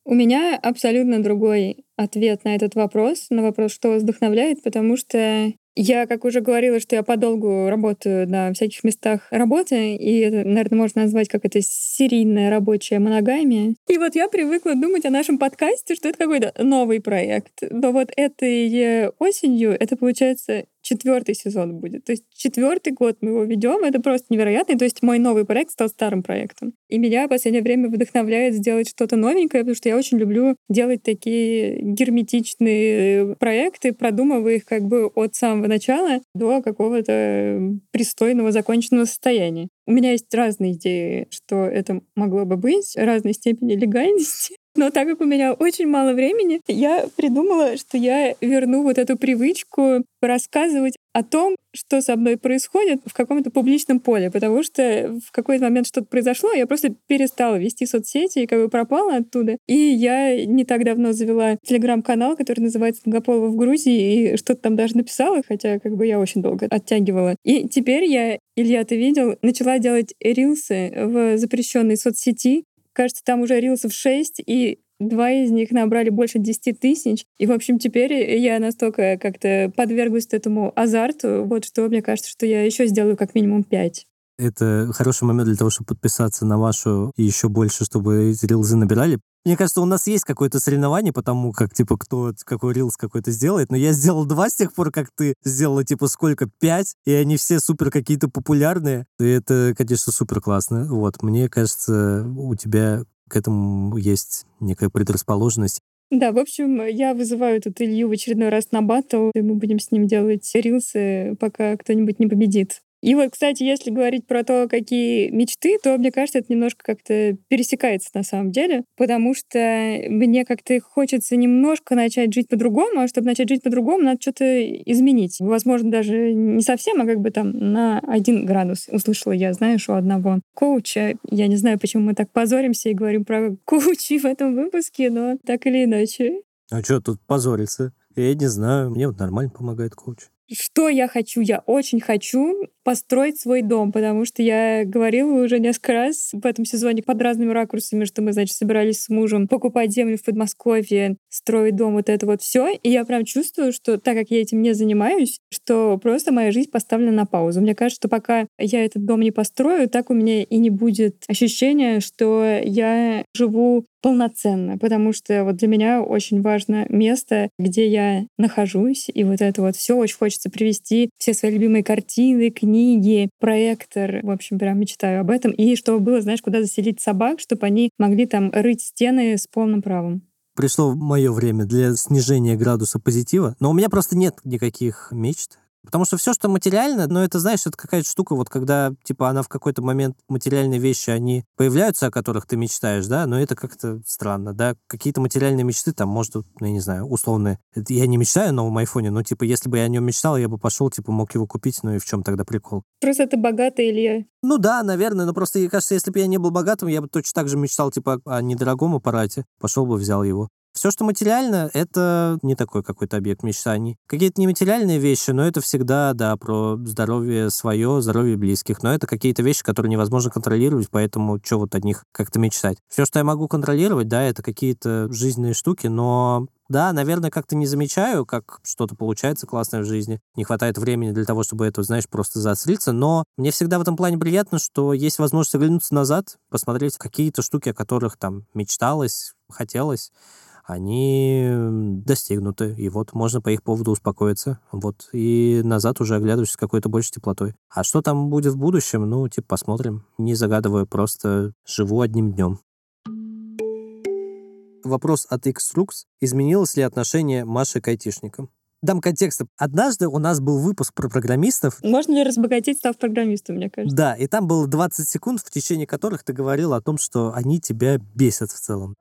У меня абсолютно другой ответ на этот вопрос, на вопрос, что вас вдохновляет, потому что я, как уже говорила, что я подолгу работаю на всяких местах работы, и это, наверное, можно назвать как это серийная рабочая моногамия. И вот я привыкла думать о нашем подкасте, что это какой-то новый проект. Но вот этой осенью это, получается, четвертый сезон будет. То есть четвертый год мы его ведем. Это просто невероятно. То есть мой новый проект стал старым проектом. И меня в последнее время вдохновляет сделать что-то новенькое, потому что я очень люблю делать такие герметичные проекты, продумывая их как бы от самого начала до какого-то пристойного законченного состояния. У меня есть разные идеи, что это могло бы быть, разной степени легальности. Но так как у меня очень мало времени, я придумала, что я верну вот эту привычку рассказывать о том, что со мной происходит в каком-то публичном поле, потому что в какой-то момент что-то произошло, я просто перестала вести соцсети и как бы пропала оттуда. И я не так давно завела телеграм-канал, который называется «Многополово в Грузии», и что-то там даже написала, хотя как бы я очень долго оттягивала. И теперь я, Илья, ты видел, начала делать рилсы в запрещенной соцсети, Кажется, там уже рилсов 6, и два из них набрали больше 10 тысяч. И, в общем, теперь я настолько как-то подверглась этому азарту, вот что мне кажется, что я еще сделаю как минимум 5. Это хороший момент для того, чтобы подписаться на вашу и еще больше, чтобы эти рилзы набирали. Мне кажется, у нас есть какое-то соревнование по тому, как, типа, кто какой рилс какой-то сделает, но я сделал два с тех пор, как ты сделала, типа, сколько? Пять, и они все супер какие-то популярные. И это, конечно, супер классно. Вот, мне кажется, у тебя к этому есть некая предрасположенность. Да, в общем, я вызываю тут Илью в очередной раз на батл, и мы будем с ним делать рилсы, пока кто-нибудь не победит. И вот, кстати, если говорить про то, какие мечты, то, мне кажется, это немножко как-то пересекается на самом деле, потому что мне как-то хочется немножко начать жить по-другому, а чтобы начать жить по-другому, надо что-то изменить. Возможно, даже не совсем, а как бы там на один градус. Услышала я, знаешь, у одного коуча, я не знаю, почему мы так позоримся и говорим про коучи в этом выпуске, но так или иначе. А что тут позориться? Я не знаю, мне вот нормально помогает коуч. Что я хочу? Я очень хочу построить свой дом, потому что я говорила уже несколько раз в этом сезоне под разными ракурсами, что мы, значит, собирались с мужем покупать землю в Подмосковье, строить дом, вот это вот все. И я прям чувствую, что так как я этим не занимаюсь, что просто моя жизнь поставлена на паузу. Мне кажется, что пока я этот дом не построю, так у меня и не будет ощущения, что я живу полноценно, потому что вот для меня очень важно место, где я нахожусь, и вот это вот все очень хочется привести все свои любимые картины, книги, проектор. В общем, прям мечтаю об этом. И чтобы было, знаешь, куда заселить собак, чтобы они могли там рыть стены с полным правом пришло мое время для снижения градуса позитива, но у меня просто нет никаких мечт. Потому что все, что материально, ну, это, знаешь, это какая-то штука, вот когда, типа, она в какой-то момент, материальные вещи, они появляются, о которых ты мечтаешь, да, но это как-то странно, да. Какие-то материальные мечты, там, может, ну, я не знаю, условные. Это я не мечтаю о новом айфоне, но, типа, если бы я о нем мечтал, я бы пошел, типа, мог его купить, ну и в чем тогда прикол? Просто ты богатый, Илья. Ну да, наверное, но просто, мне кажется, если бы я не был богатым, я бы точно так же мечтал, типа, о недорогом аппарате. Пошел бы, взял его. Все, что материально, это не такой какой-то объект мечтаний. Какие-то нематериальные вещи, но это всегда, да, про здоровье свое, здоровье близких. Но это какие-то вещи, которые невозможно контролировать, поэтому что вот от них как-то мечтать. Все, что я могу контролировать, да, это какие-то жизненные штуки, но да, наверное, как-то не замечаю, как что-то получается классное в жизни. Не хватает времени для того, чтобы это, знаешь, просто заостриться. Но мне всегда в этом плане приятно, что есть возможность оглянуться назад, посмотреть какие-то штуки, о которых там мечталось, хотелось они достигнуты, и вот можно по их поводу успокоиться, вот, и назад уже оглядываешься с какой-то большей теплотой. А что там будет в будущем, ну, типа, посмотрим. Не загадываю, просто живу одним днем. Вопрос от Xrux. Изменилось ли отношение Маши к айтишникам? дам контекста. Однажды у нас был выпуск про программистов. Можно ли разбогатеть, став программистом, мне кажется? Да, и там было 20 секунд, в течение которых ты говорил о том, что они тебя бесят в целом.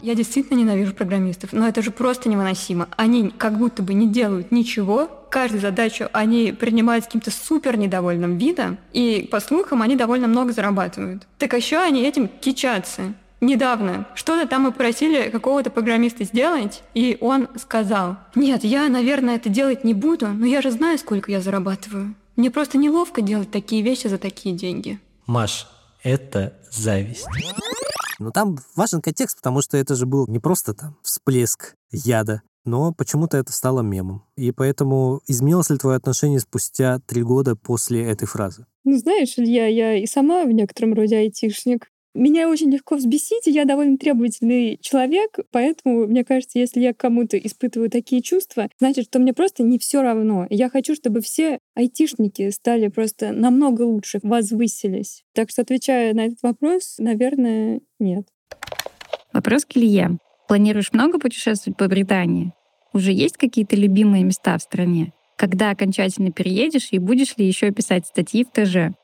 Я действительно ненавижу программистов, но это же просто невыносимо. Они как будто бы не делают ничего, каждую задачу они принимают с каким-то супер недовольным видом, и, по слухам, они довольно много зарабатывают. Так еще они этим кичатся. Недавно что-то там мы просили какого-то программиста сделать, и он сказал, нет, я, наверное, это делать не буду, но я же знаю, сколько я зарабатываю. Мне просто неловко делать такие вещи за такие деньги. Маш, это зависть. Но там важен контекст, потому что это же был не просто там всплеск яда, но почему-то это стало мемом. И поэтому изменилось ли твое отношение спустя три года после этой фразы? Ну, знаешь, Илья, я и сама в некотором роде айтишник. Меня очень легко взбесить, и я довольно требовательный человек, поэтому, мне кажется, если я кому-то испытываю такие чувства, значит, что мне просто не все равно. Я хочу, чтобы все айтишники стали просто намного лучше, возвысились. Так что, отвечая на этот вопрос, наверное, нет. Вопрос к Илье. Планируешь много путешествовать по Британии? Уже есть какие-то любимые места в стране? Когда окончательно переедешь и будешь ли еще писать статьи в ТЖ?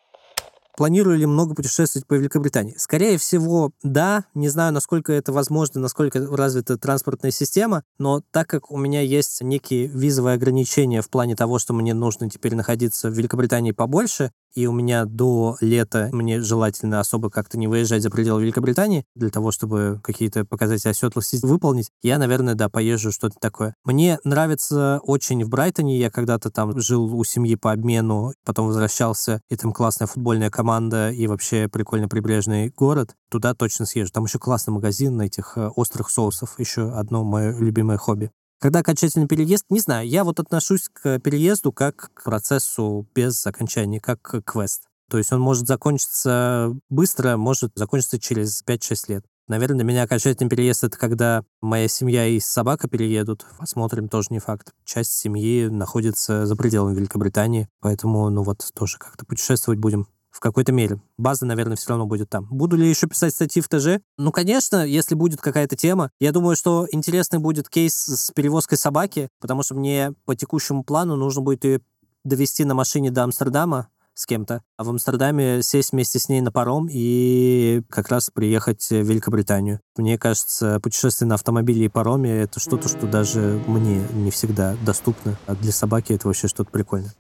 Планирую ли много путешествовать по Великобритании? Скорее всего, да. Не знаю, насколько это возможно, насколько развита транспортная система, но так как у меня есть некие визовые ограничения в плане того, что мне нужно теперь находиться в Великобритании побольше, и у меня до лета мне желательно особо как-то не выезжать за пределы Великобритании для того, чтобы какие-то показатели оседлости выполнить, я, наверное, да, поезжу что-то такое. Мне нравится очень в Брайтоне, я когда-то там жил у семьи по обмену, потом возвращался, и там классная футбольная команда, и вообще прикольно прибрежный город. Туда точно съезжу. Там еще классный магазин этих э, острых соусов, еще одно мое любимое хобби. Когда окончательный переезд, не знаю, я вот отношусь к переезду как к процессу без окончания, как квест. То есть он может закончиться быстро, может закончиться через 5-6 лет. Наверное, для меня окончательный переезд — это когда моя семья и собака переедут. Посмотрим, тоже не факт. Часть семьи находится за пределами Великобритании, поэтому, ну вот, тоже как-то путешествовать будем в какой-то мере. База, наверное, все равно будет там. Буду ли еще писать статьи в ТЖ? Ну, конечно, если будет какая-то тема. Я думаю, что интересный будет кейс с перевозкой собаки, потому что мне по текущему плану нужно будет ее довести на машине до Амстердама с кем-то, а в Амстердаме сесть вместе с ней на паром и как раз приехать в Великобританию. Мне кажется, путешествие на автомобиле и пароме — это что-то, что даже мне не всегда доступно, а для собаки это вообще что-то прикольное.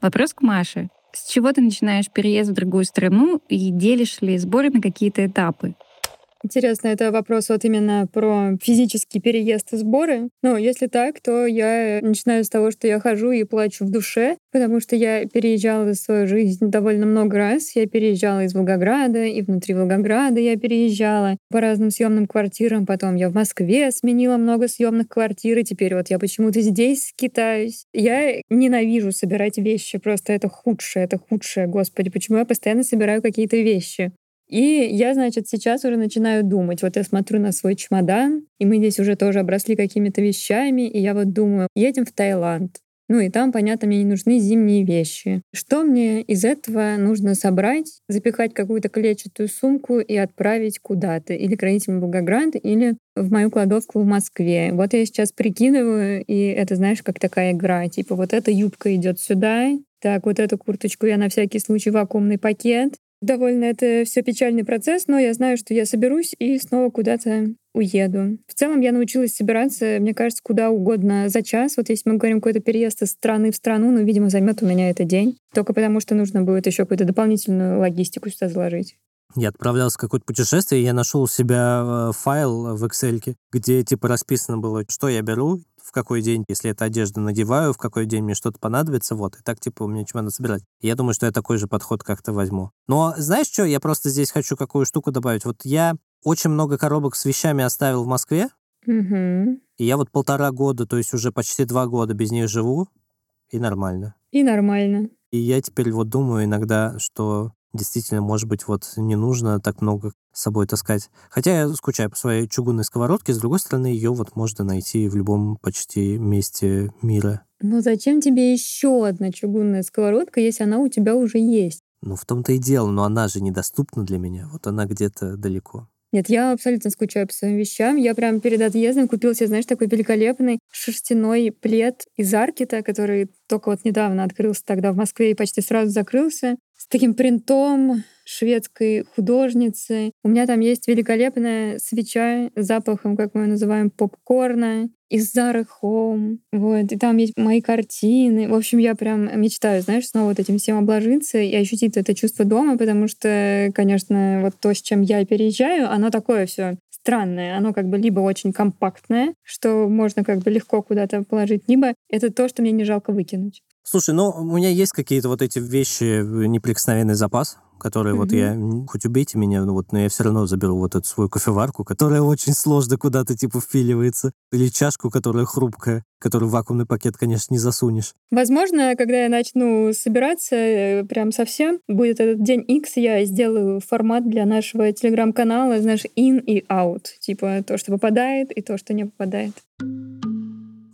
Вопрос к Маше. С чего ты начинаешь переезд в другую страну и делишь ли сборы на какие-то этапы? Интересно, это вопрос вот именно про физический переезд и сборы. Но если так, то я начинаю с того, что я хожу и плачу в душе, потому что я переезжала за свою жизнь довольно много раз. Я переезжала из Волгограда, и внутри Волгограда я переезжала по разным съемным квартирам. Потом я в Москве сменила много съемных квартир, и теперь вот я почему-то здесь скитаюсь. Я ненавижу собирать вещи, просто это худшее, это худшее, господи, почему я постоянно собираю какие-то вещи. И я, значит, сейчас уже начинаю думать. Вот я смотрю на свой чемодан, и мы здесь уже тоже обросли какими-то вещами, и я вот думаю, едем в Таиланд. Ну и там, понятно, мне не нужны зимние вещи. Что мне из этого нужно собрать, запихать какую-то клетчатую сумку и отправить куда-то? Или к родителям Волгоград, или в мою кладовку в Москве. Вот я сейчас прикидываю, и это, знаешь, как такая игра. Типа вот эта юбка идет сюда, так, вот эту курточку я на всякий случай вакуумный пакет, Довольно это все печальный процесс, но я знаю, что я соберусь и снова куда-то уеду. В целом я научилась собираться, мне кажется, куда угодно за час. Вот если мы говорим какой-то переезд из страны в страну, ну, видимо, займет у меня это день. Только потому, что нужно будет еще какую-то дополнительную логистику сюда заложить. Я отправлялся в какое-то путешествие, и я нашел у себя э, файл в Excel, где типа расписано было, что я беру, в какой день, если это одежда, надеваю, в какой день мне что-то понадобится, вот. И так, типа, у меня чемодан собирать. Я думаю, что я такой же подход как-то возьму. Но знаешь что, я просто здесь хочу какую штуку добавить. Вот я очень много коробок с вещами оставил в Москве, Угу. и я вот полтора года, то есть уже почти два года без них живу, и нормально. И нормально. И я теперь вот думаю иногда, что действительно, может быть, вот не нужно так много с собой таскать. Хотя я скучаю по своей чугунной сковородке, с другой стороны, ее вот можно найти в любом почти месте мира. Но зачем тебе еще одна чугунная сковородка, если она у тебя уже есть? Ну, в том-то и дело, но она же недоступна для меня. Вот она где-то далеко. Нет, я абсолютно скучаю по своим вещам. Я прям перед отъездом купила себе, знаешь, такой великолепный шерстяной плед из Аркита, который только вот недавно открылся тогда в Москве и почти сразу закрылся с таким принтом шведской художницы. У меня там есть великолепная свеча с запахом, как мы ее называем, попкорна из Zara Home. Вот. И там есть мои картины. В общем, я прям мечтаю, знаешь, снова вот этим всем обложиться и ощутить это чувство дома, потому что, конечно, вот то, с чем я переезжаю, оно такое все странное. Оно как бы либо очень компактное, что можно как бы легко куда-то положить, либо это то, что мне не жалко выкинуть. Слушай, ну, у меня есть какие-то вот эти вещи, неприкосновенный запас, которые mm-hmm. вот я, хоть убейте меня, ну вот, но я все равно заберу вот эту свою кофеварку, которая очень сложно куда-то типа впиливается, или чашку, которая хрупкая, которую в вакуумный пакет, конечно, не засунешь. Возможно, когда я начну собираться э, прям совсем, будет этот день X, я сделаю формат для нашего телеграм-канала, знаешь, in и out, типа то, что попадает, и то, что не попадает.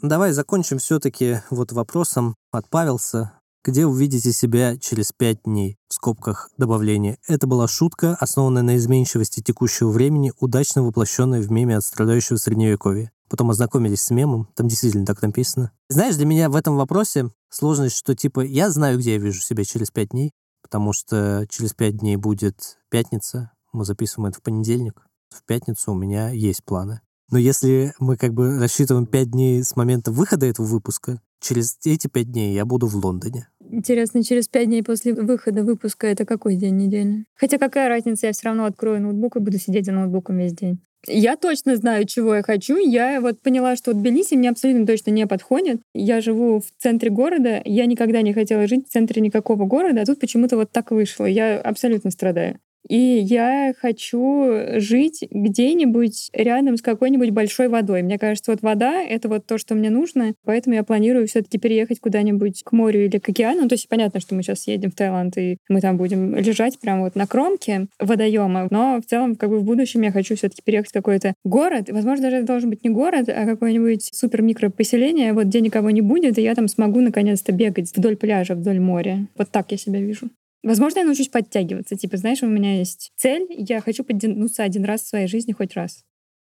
Давай закончим все-таки вот вопросом от Павелса. Где увидите себя через пять дней? В скобках добавление. Это была шутка, основанная на изменчивости текущего времени, удачно воплощенная в меме от страдающего средневековья. Потом ознакомились с мемом, там действительно так написано. Знаешь, для меня в этом вопросе сложность, что типа я знаю, где я вижу себя через пять дней, потому что через пять дней будет пятница, мы записываем это в понедельник. В пятницу у меня есть планы. Но если мы как бы рассчитываем 5 дней с момента выхода этого выпуска, через эти 5 дней я буду в Лондоне. Интересно, через пять дней после выхода выпуска это какой день недели? Хотя какая разница, я все равно открою ноутбук и буду сидеть за ноутбуком весь день. Я точно знаю, чего я хочу. Я вот поняла, что Тбилиси мне абсолютно точно не подходит. Я живу в центре города. Я никогда не хотела жить в центре никакого города, а тут почему-то вот так вышло. Я абсолютно страдаю. И я хочу жить где-нибудь рядом с какой-нибудь большой водой. Мне кажется, вот вода — это вот то, что мне нужно. Поэтому я планирую все таки переехать куда-нибудь к морю или к океану. То есть понятно, что мы сейчас едем в Таиланд, и мы там будем лежать прямо вот на кромке водоема. Но в целом, как бы в будущем я хочу все таки переехать в какой-то город. Возможно, даже это должен быть не город, а какое-нибудь супер-микропоселение, вот где никого не будет, и я там смогу наконец-то бегать вдоль пляжа, вдоль моря. Вот так я себя вижу. Возможно, я научусь подтягиваться. Типа, знаешь, у меня есть цель, я хочу подтянуться один раз в своей жизни хоть раз.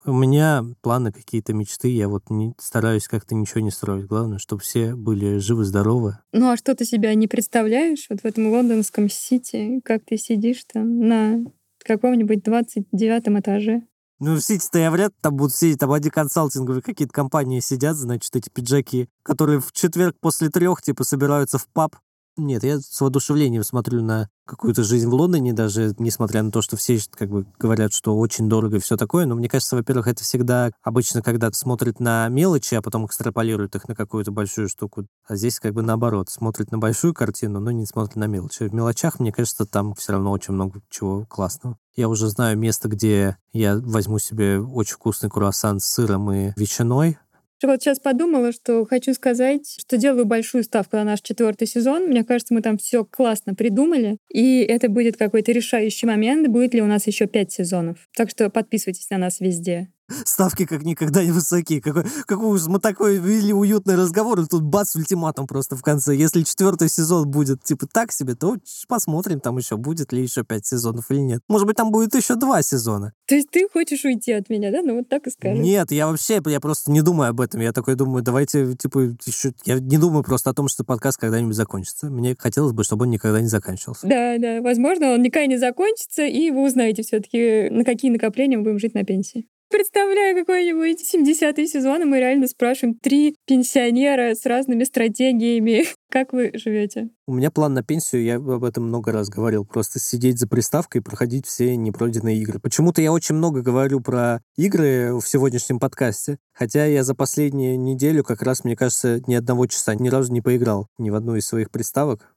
У меня планы какие-то мечты, я вот не, стараюсь как-то ничего не строить. Главное, чтобы все были живы-здоровы. Ну а что ты себя не представляешь вот в этом лондонском сити, как ты сидишь там на каком-нибудь 29 этаже? Ну, в Сити-то я вряд ли там будут сидеть, там одни консалтинговые какие-то компании сидят, значит, эти пиджаки, которые в четверг после трех, типа, собираются в паб, нет, я с воодушевлением смотрю на какую-то жизнь в Лондоне, даже несмотря на то, что все как бы говорят, что очень дорого и все такое. Но мне кажется, во-первых, это всегда обычно, когда смотрят на мелочи, а потом экстраполируют их на какую-то большую штуку. А здесь как бы наоборот, смотрят на большую картину, но не смотрят на мелочи. В мелочах, мне кажется, там все равно очень много чего классного. Я уже знаю место, где я возьму себе очень вкусный круассан с сыром и ветчиной, вот сейчас подумала, что хочу сказать, что делаю большую ставку на наш четвертый сезон. Мне кажется, мы там все классно придумали. И это будет какой-то решающий момент, будет ли у нас еще пять сезонов. Так что подписывайтесь на нас везде ставки как никогда не высокие. Какой, какой уж мы такой вели уютный разговор, и тут бац, ультиматум просто в конце. Если четвертый сезон будет типа так себе, то посмотрим там еще, будет ли еще пять сезонов или нет. Может быть, там будет еще два сезона. То есть ты хочешь уйти от меня, да? Ну вот так и скажи. Нет, я вообще, я просто не думаю об этом. Я такой думаю, давайте, типа, еще... Я не думаю просто о том, что подкаст когда-нибудь закончится. Мне хотелось бы, чтобы он никогда не заканчивался. Да, да, возможно, он никогда не закончится, и вы узнаете все-таки, на какие накопления мы будем жить на пенсии представляю какой-нибудь 70-й сезон, и мы реально спрашиваем три пенсионера с разными стратегиями. Как вы живете? У меня план на пенсию, я об этом много раз говорил. Просто сидеть за приставкой и проходить все непройденные игры. Почему-то я очень много говорю про игры в сегодняшнем подкасте, хотя я за последнюю неделю как раз, мне кажется, ни одного часа ни разу не поиграл ни в одну из своих приставок.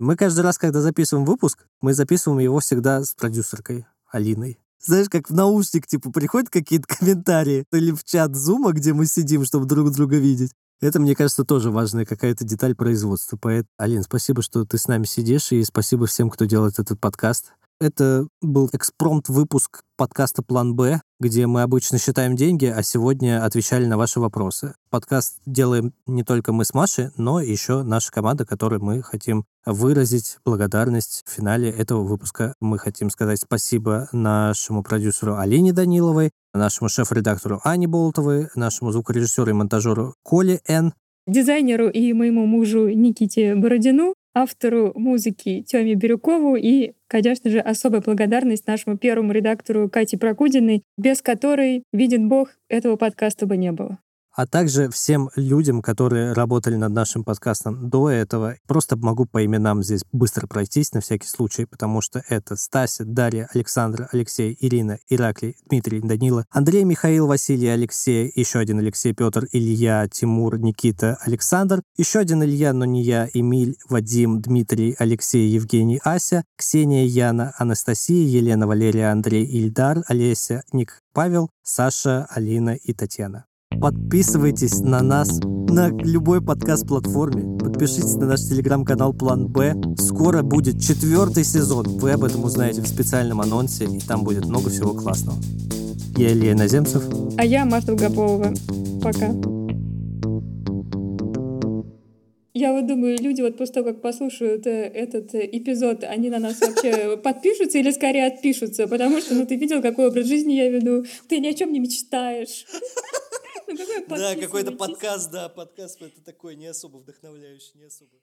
Мы каждый раз, когда записываем выпуск, мы записываем его всегда с продюсеркой Алиной. Знаешь, как в наушник, типа, приходят какие-то комментарии или в чат Зума, где мы сидим, чтобы друг друга видеть. Это, мне кажется, тоже важная какая-то деталь производства. Поэтому, Алин, спасибо, что ты с нами сидишь, и спасибо всем, кто делает этот подкаст. Это был экспромт-выпуск подкаста «План Б», где мы обычно считаем деньги, а сегодня отвечали на ваши вопросы. Подкаст делаем не только мы с Машей, но еще наша команда, которой мы хотим выразить благодарность в финале этого выпуска. Мы хотим сказать спасибо нашему продюсеру Алине Даниловой, нашему шеф-редактору Ане Болтовой, нашему звукорежиссеру и монтажеру Коле Н, дизайнеру и моему мужу Никите Бородину, автору музыки Тёме Бирюкову и, конечно же, особая благодарность нашему первому редактору Кате Прокудиной, без которой, видит Бог, этого подкаста бы не было а также всем людям, которые работали над нашим подкастом до этого. Просто могу по именам здесь быстро пройтись на всякий случай, потому что это Стася, Дарья, Александра, Алексей, Ирина, Ираклий, Дмитрий, Данила, Андрей, Михаил, Василий, Алексей, еще один Алексей, Петр, Илья, Тимур, Никита, Александр, еще один Илья, но не я, Эмиль, Вадим, Дмитрий, Алексей, Евгений, Ася, Ксения, Яна, Анастасия, Елена, Валерия, Андрей, Ильдар, Олеся, Ник, Павел, Саша, Алина и Татьяна. Подписывайтесь на нас на любой подкаст-платформе. Подпишитесь на наш телеграм-канал План Б. Скоро будет четвертый сезон. Вы об этом узнаете в специальном анонсе, и там будет много всего классного. Я Илья Наземцев. А я Марта Долгополова. Пока. Я вот думаю, люди вот после того, как послушают э, этот э, эпизод, они на нас вообще подпишутся или скорее отпишутся, потому что, ну, ты видел, какой образ жизни я веду, ты ни о чем не мечтаешь. Ну, да, какой-то подкаст, да, подкаст это такой не особо вдохновляющий, не особо.